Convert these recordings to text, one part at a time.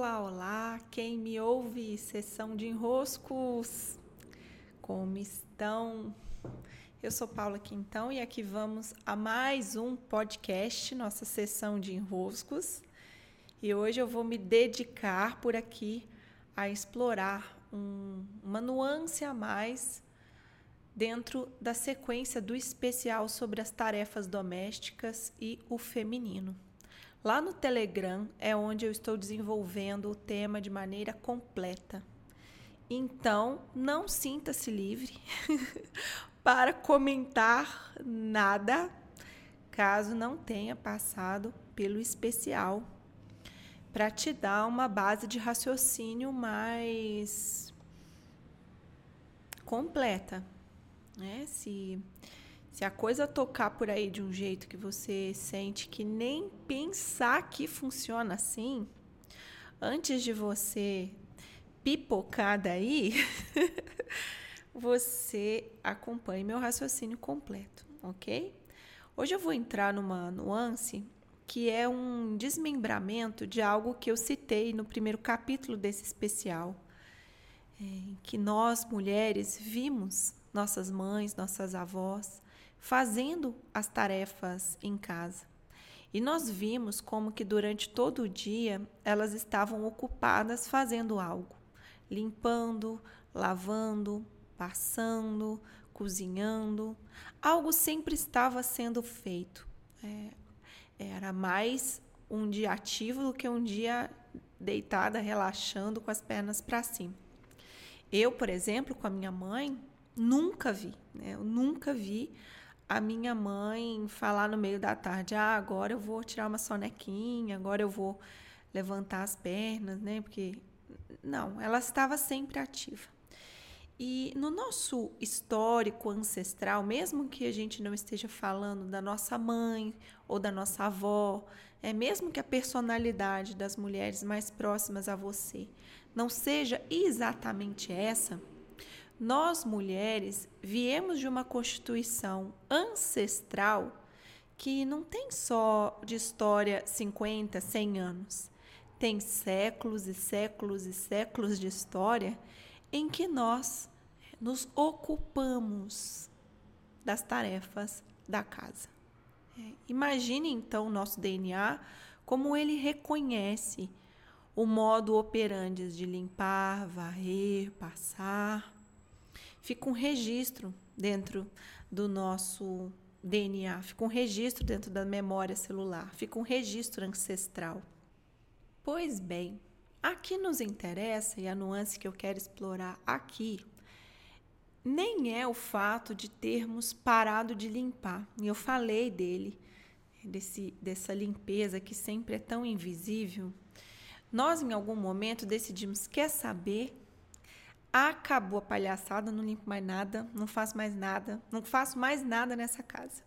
Olá, olá, quem me ouve, sessão de enroscos, como estão? Eu sou Paula Quintão e aqui vamos a mais um podcast, nossa sessão de enroscos. E hoje eu vou me dedicar por aqui a explorar um, uma nuance a mais dentro da sequência do especial sobre as tarefas domésticas e o feminino. Lá no Telegram é onde eu estou desenvolvendo o tema de maneira completa. Então, não sinta-se livre para comentar nada caso não tenha passado pelo especial para te dar uma base de raciocínio mais completa, né? Se se a coisa tocar por aí de um jeito que você sente que nem pensar que funciona assim, antes de você pipocar daí, você acompanhe meu raciocínio completo, ok? Hoje eu vou entrar numa nuance que é um desmembramento de algo que eu citei no primeiro capítulo desse especial, é, que nós mulheres vimos nossas mães, nossas avós fazendo as tarefas em casa. E nós vimos como que durante todo o dia elas estavam ocupadas fazendo algo, limpando, lavando, passando, cozinhando. Algo sempre estava sendo feito. É, era mais um dia ativo do que um dia deitada, relaxando com as pernas para cima. Eu, por exemplo, com a minha mãe, nunca vi, né? Eu nunca vi a minha mãe falar no meio da tarde: ah, agora eu vou tirar uma sonequinha, agora eu vou levantar as pernas, né? Porque não, ela estava sempre ativa. E no nosso histórico ancestral, mesmo que a gente não esteja falando da nossa mãe ou da nossa avó, é mesmo que a personalidade das mulheres mais próximas a você não seja exatamente essa, nós mulheres viemos de uma constituição ancestral que não tem só de história 50, 100 anos. Tem séculos e séculos e séculos de história em que nós nos ocupamos das tarefas da casa. É, imagine então o nosso DNA como ele reconhece o modo operandi de limpar, varrer, passar, fica um registro dentro do nosso DNA, fica um registro dentro da memória celular, fica um registro ancestral. Pois bem, aqui nos interessa e a nuance que eu quero explorar aqui nem é o fato de termos parado de limpar. E eu falei dele, desse, dessa limpeza que sempre é tão invisível. Nós, em algum momento, decidimos: quer saber? Acabou a palhaçada, não limpo mais nada, não faço mais nada, não faço mais nada nessa casa.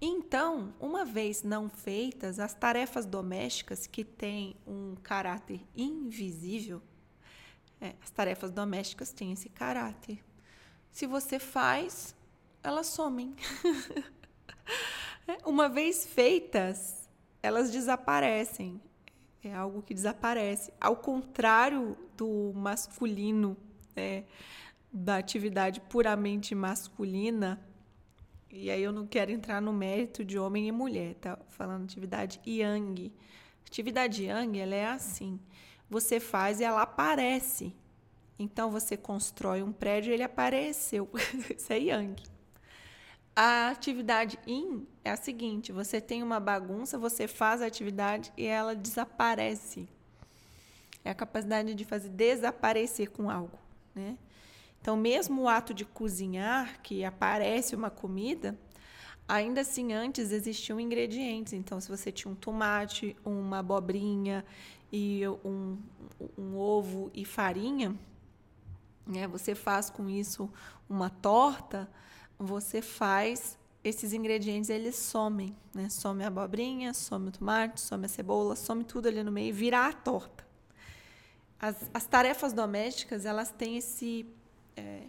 Então, uma vez não feitas, as tarefas domésticas que têm um caráter invisível, é, as tarefas domésticas têm esse caráter. Se você faz, elas somem. Uma vez feitas, elas desaparecem. É algo que desaparece. Ao contrário do masculino né, da atividade puramente masculina, e aí eu não quero entrar no mérito de homem e mulher, tá? Falando atividade yang. Atividade yang, ela é assim. Você faz e ela aparece. Então você constrói um prédio, ele apareceu. Isso é yang. A atividade yin é a seguinte: você tem uma bagunça, você faz a atividade e ela desaparece. É a capacidade de fazer desaparecer com algo né? Então, mesmo o ato de cozinhar, que aparece uma comida, ainda assim antes existiam ingredientes. Então, se você tinha um tomate, uma abobrinha e um, um ovo e farinha, né? Você faz com isso uma torta, você faz esses ingredientes eles somem, né? Some a abobrinha, some o tomate, some a cebola, some tudo ali no meio e vira a torta. As, as tarefas domésticas, elas têm esse é,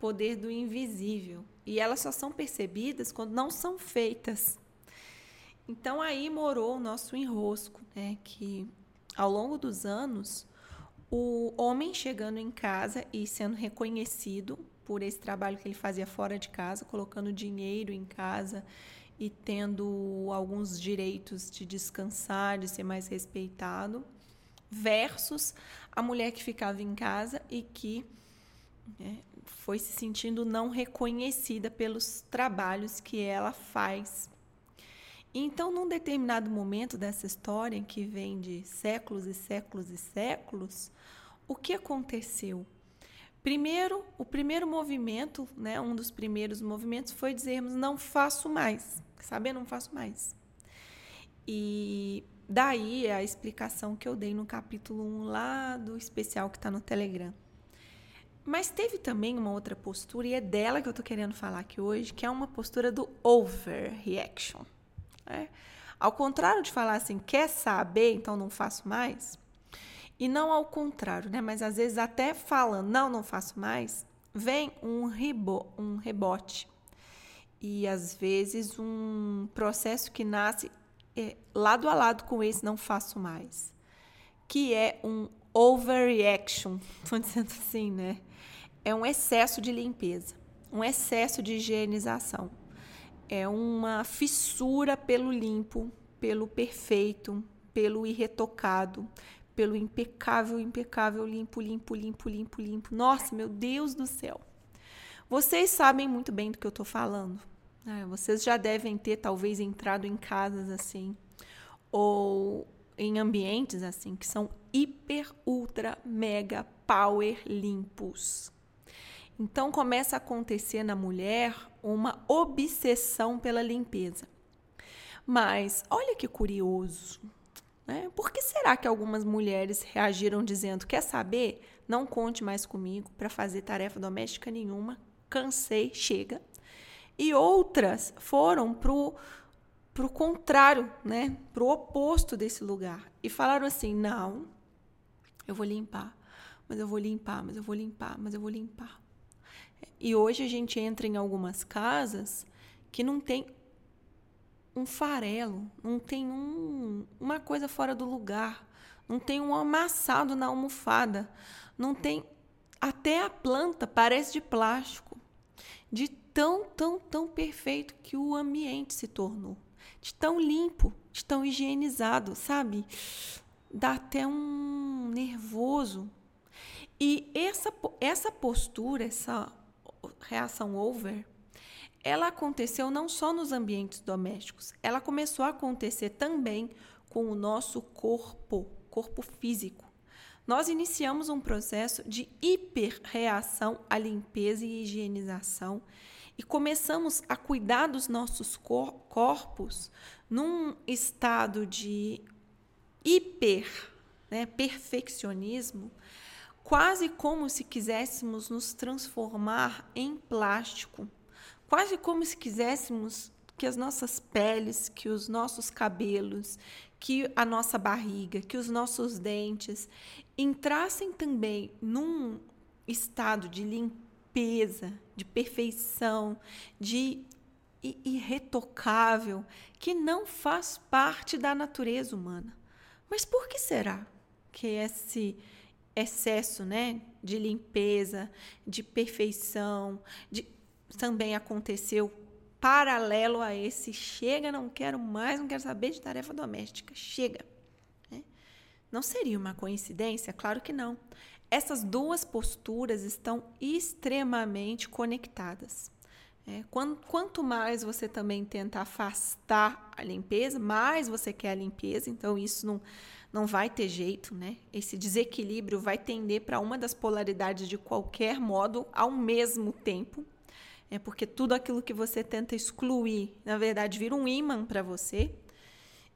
poder do invisível. E elas só são percebidas quando não são feitas. Então aí morou o nosso enrosco, né? Que ao longo dos anos, o homem chegando em casa e sendo reconhecido por esse trabalho que ele fazia fora de casa, colocando dinheiro em casa e tendo alguns direitos de descansar, de ser mais respeitado, versus a mulher que ficava em casa e que né, foi se sentindo não reconhecida pelos trabalhos que ela faz. Então, num determinado momento dessa história, que vem de séculos e séculos e séculos, o que aconteceu? Primeiro, o primeiro movimento, né, um dos primeiros movimentos foi dizermos não faço mais, saber não faço mais. E daí a explicação que eu dei no capítulo 1 lá do especial que está no Telegram. Mas teve também uma outra postura, e é dela que eu estou querendo falar aqui hoje, que é uma postura do overreaction. Né? Ao contrário de falar assim, quer saber, então não faço mais, e não ao contrário, né? Mas às vezes até falando, não, não faço mais, vem um, rebo, um rebote. E às vezes um processo que nasce é, lado a lado com esse não faço mais. Que é um overreaction, estou dizendo assim, né? É um excesso de limpeza, um excesso de higienização. É uma fissura pelo limpo, pelo perfeito, pelo irretocado, pelo impecável, impecável, limpo, limpo, limpo, limpo, limpo. Nossa, meu Deus do céu. Vocês sabem muito bem do que eu estou falando. Né? Vocês já devem ter, talvez, entrado em casas assim, ou em ambientes assim, que são hiper, ultra, mega, power limpos. Então começa a acontecer na mulher uma obsessão pela limpeza. Mas olha que curioso. Né? Por que será que algumas mulheres reagiram dizendo: quer saber? Não conte mais comigo para fazer tarefa doméstica nenhuma, cansei, chega. E outras foram pro pro contrário, né? Pro oposto desse lugar e falaram assim: não, eu vou limpar, mas eu vou limpar, mas eu vou limpar, mas eu vou limpar. E hoje a gente entra em algumas casas que não tem um farelo, não tem um, uma coisa fora do lugar, não tem um amassado na almofada, não tem. Até a planta parece de plástico, de tão, tão, tão perfeito que o ambiente se tornou, de tão limpo, de tão higienizado, sabe? Dá até um nervoso. E essa, essa postura, essa reação over, ela aconteceu não só nos ambientes domésticos, ela começou a acontecer também com o nosso corpo, corpo físico. Nós iniciamos um processo de hiperreação à limpeza e higienização e começamos a cuidar dos nossos cor corpos num estado de hiper né, perfeccionismo, quase como se quiséssemos nos transformar em plástico quase como se quiséssemos que as nossas peles, que os nossos cabelos, que a nossa barriga, que os nossos dentes entrassem também num estado de limpeza, de perfeição, de irretocável, que não faz parte da natureza humana. Mas por que será que esse excesso, né, de limpeza, de perfeição, de também aconteceu paralelo a esse chega, não quero mais, não quero saber de tarefa doméstica, chega. Né? Não seria uma coincidência? Claro que não. Essas duas posturas estão extremamente conectadas. É, quanto, quanto mais você também tenta afastar a limpeza, mais você quer a limpeza, então isso não, não vai ter jeito, né? Esse desequilíbrio vai tender para uma das polaridades de qualquer modo ao mesmo tempo. É porque tudo aquilo que você tenta excluir, na verdade, vira um imã para você.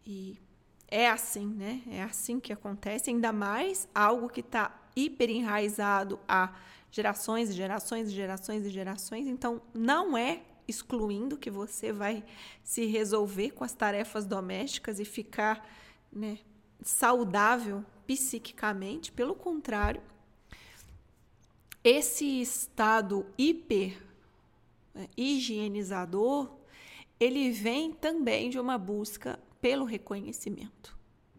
E é assim, né? É assim que acontece, ainda mais algo que está hiper enraizado a gerações e gerações e gerações e gerações. Então, não é excluindo que você vai se resolver com as tarefas domésticas e ficar né, saudável psiquicamente. Pelo contrário, esse estado hiper né, higienizador, ele vem também de uma busca pelo reconhecimento.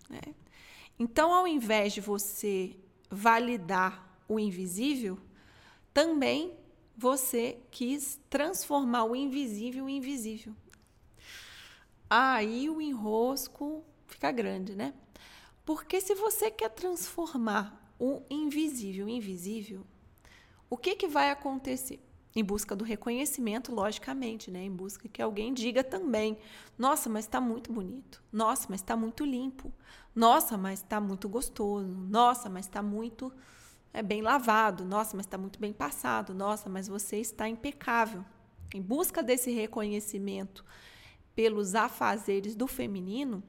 Né? Então, ao invés de você validar o invisível, também você quis transformar o invisível em invisível. Aí o enrosco fica grande, né? Porque se você quer transformar o invisível em invisível, o que, que vai acontecer? Em busca do reconhecimento, logicamente, né? Em busca que alguém diga também: nossa, mas está muito bonito. Nossa, mas está muito limpo. Nossa, mas está muito gostoso. Nossa, mas está muito é, bem lavado. Nossa, mas está muito bem passado. Nossa, mas você está impecável. Em busca desse reconhecimento pelos afazeres do feminino,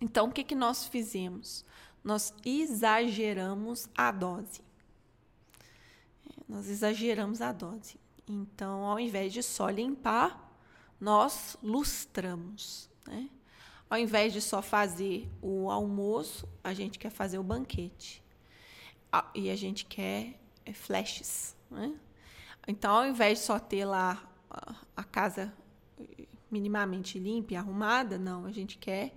então o que, que nós fizemos? Nós exageramos a dose. Nós exageramos a dose. Então, ao invés de só limpar, nós lustramos. Né? Ao invés de só fazer o almoço, a gente quer fazer o banquete. E a gente quer é, flashes. Né? Então, ao invés de só ter lá a casa minimamente limpa e arrumada, não, a gente quer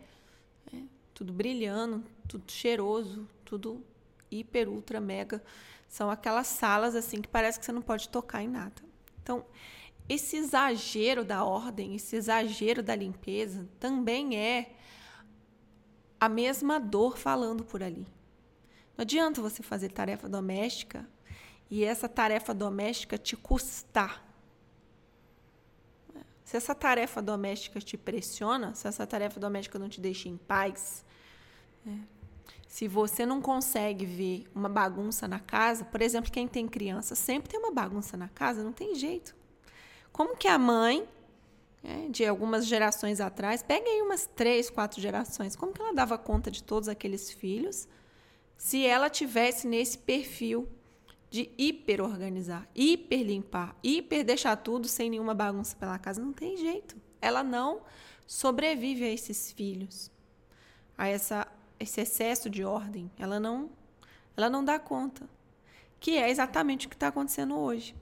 é, tudo brilhando, tudo cheiroso, tudo hiper, ultra, mega são aquelas salas assim que parece que você não pode tocar em nada. Então, esse exagero da ordem, esse exagero da limpeza também é a mesma dor falando por ali. Não adianta você fazer tarefa doméstica e essa tarefa doméstica te custar. Se essa tarefa doméstica te pressiona, se essa tarefa doméstica não te deixa em paz, né? Se você não consegue ver uma bagunça na casa, por exemplo, quem tem criança sempre tem uma bagunça na casa, não tem jeito. Como que a mãe, né, de algumas gerações atrás, pega aí umas três, quatro gerações, como que ela dava conta de todos aqueles filhos se ela tivesse nesse perfil de hiper organizar, hiper limpar, hiper deixar tudo sem nenhuma bagunça pela casa? Não tem jeito. Ela não sobrevive a esses filhos, a essa esse excesso de ordem, ela não, ela não dá conta. Que é exatamente o que está acontecendo hoje.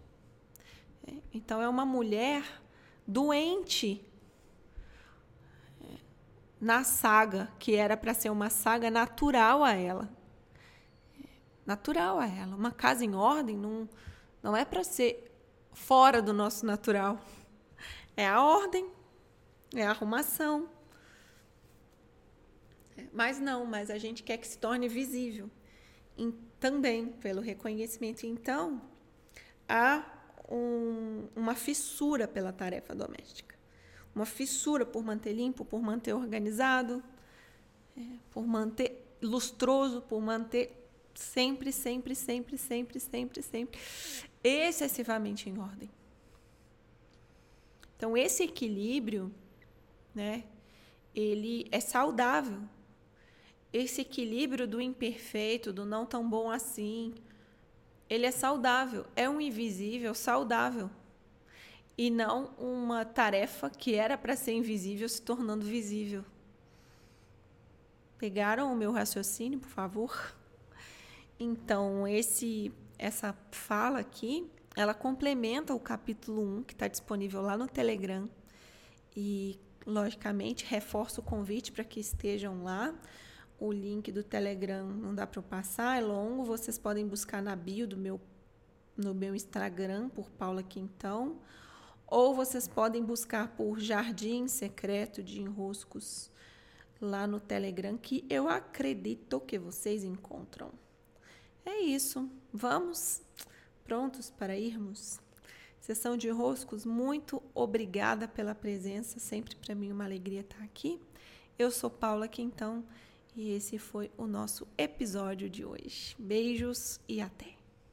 É, então, é uma mulher doente é, na saga, que era para ser uma saga natural a ela. É, natural a ela. Uma casa em ordem não, não é para ser fora do nosso natural. É a ordem, é a arrumação, mas não, mas a gente quer que se torne visível e também pelo reconhecimento. Então, há um, uma fissura pela tarefa doméstica. Uma fissura por manter limpo, por manter organizado, é, por manter lustroso, por manter sempre, sempre, sempre, sempre, sempre, sempre, excessivamente em ordem. Então, esse equilíbrio, né, ele é saudável esse equilíbrio do imperfeito, do não tão bom assim, ele é saudável, é um invisível saudável. E não uma tarefa que era para ser invisível se tornando visível. Pegaram o meu raciocínio, por favor? Então, esse essa fala aqui, ela complementa o capítulo 1, que está disponível lá no Telegram. E, logicamente, reforço o convite para que estejam lá o link do Telegram não dá para eu passar, é longo. Vocês podem buscar na bio do meu, no meu Instagram por Paula Quintão. Ou vocês podem buscar por Jardim Secreto de Enroscos lá no Telegram, que eu acredito que vocês encontram. É isso. Vamos prontos para irmos? Sessão de enroscos, muito obrigada pela presença. Sempre para mim uma alegria estar aqui. Eu sou Paula Quintão. E esse foi o nosso episódio de hoje. Beijos e até!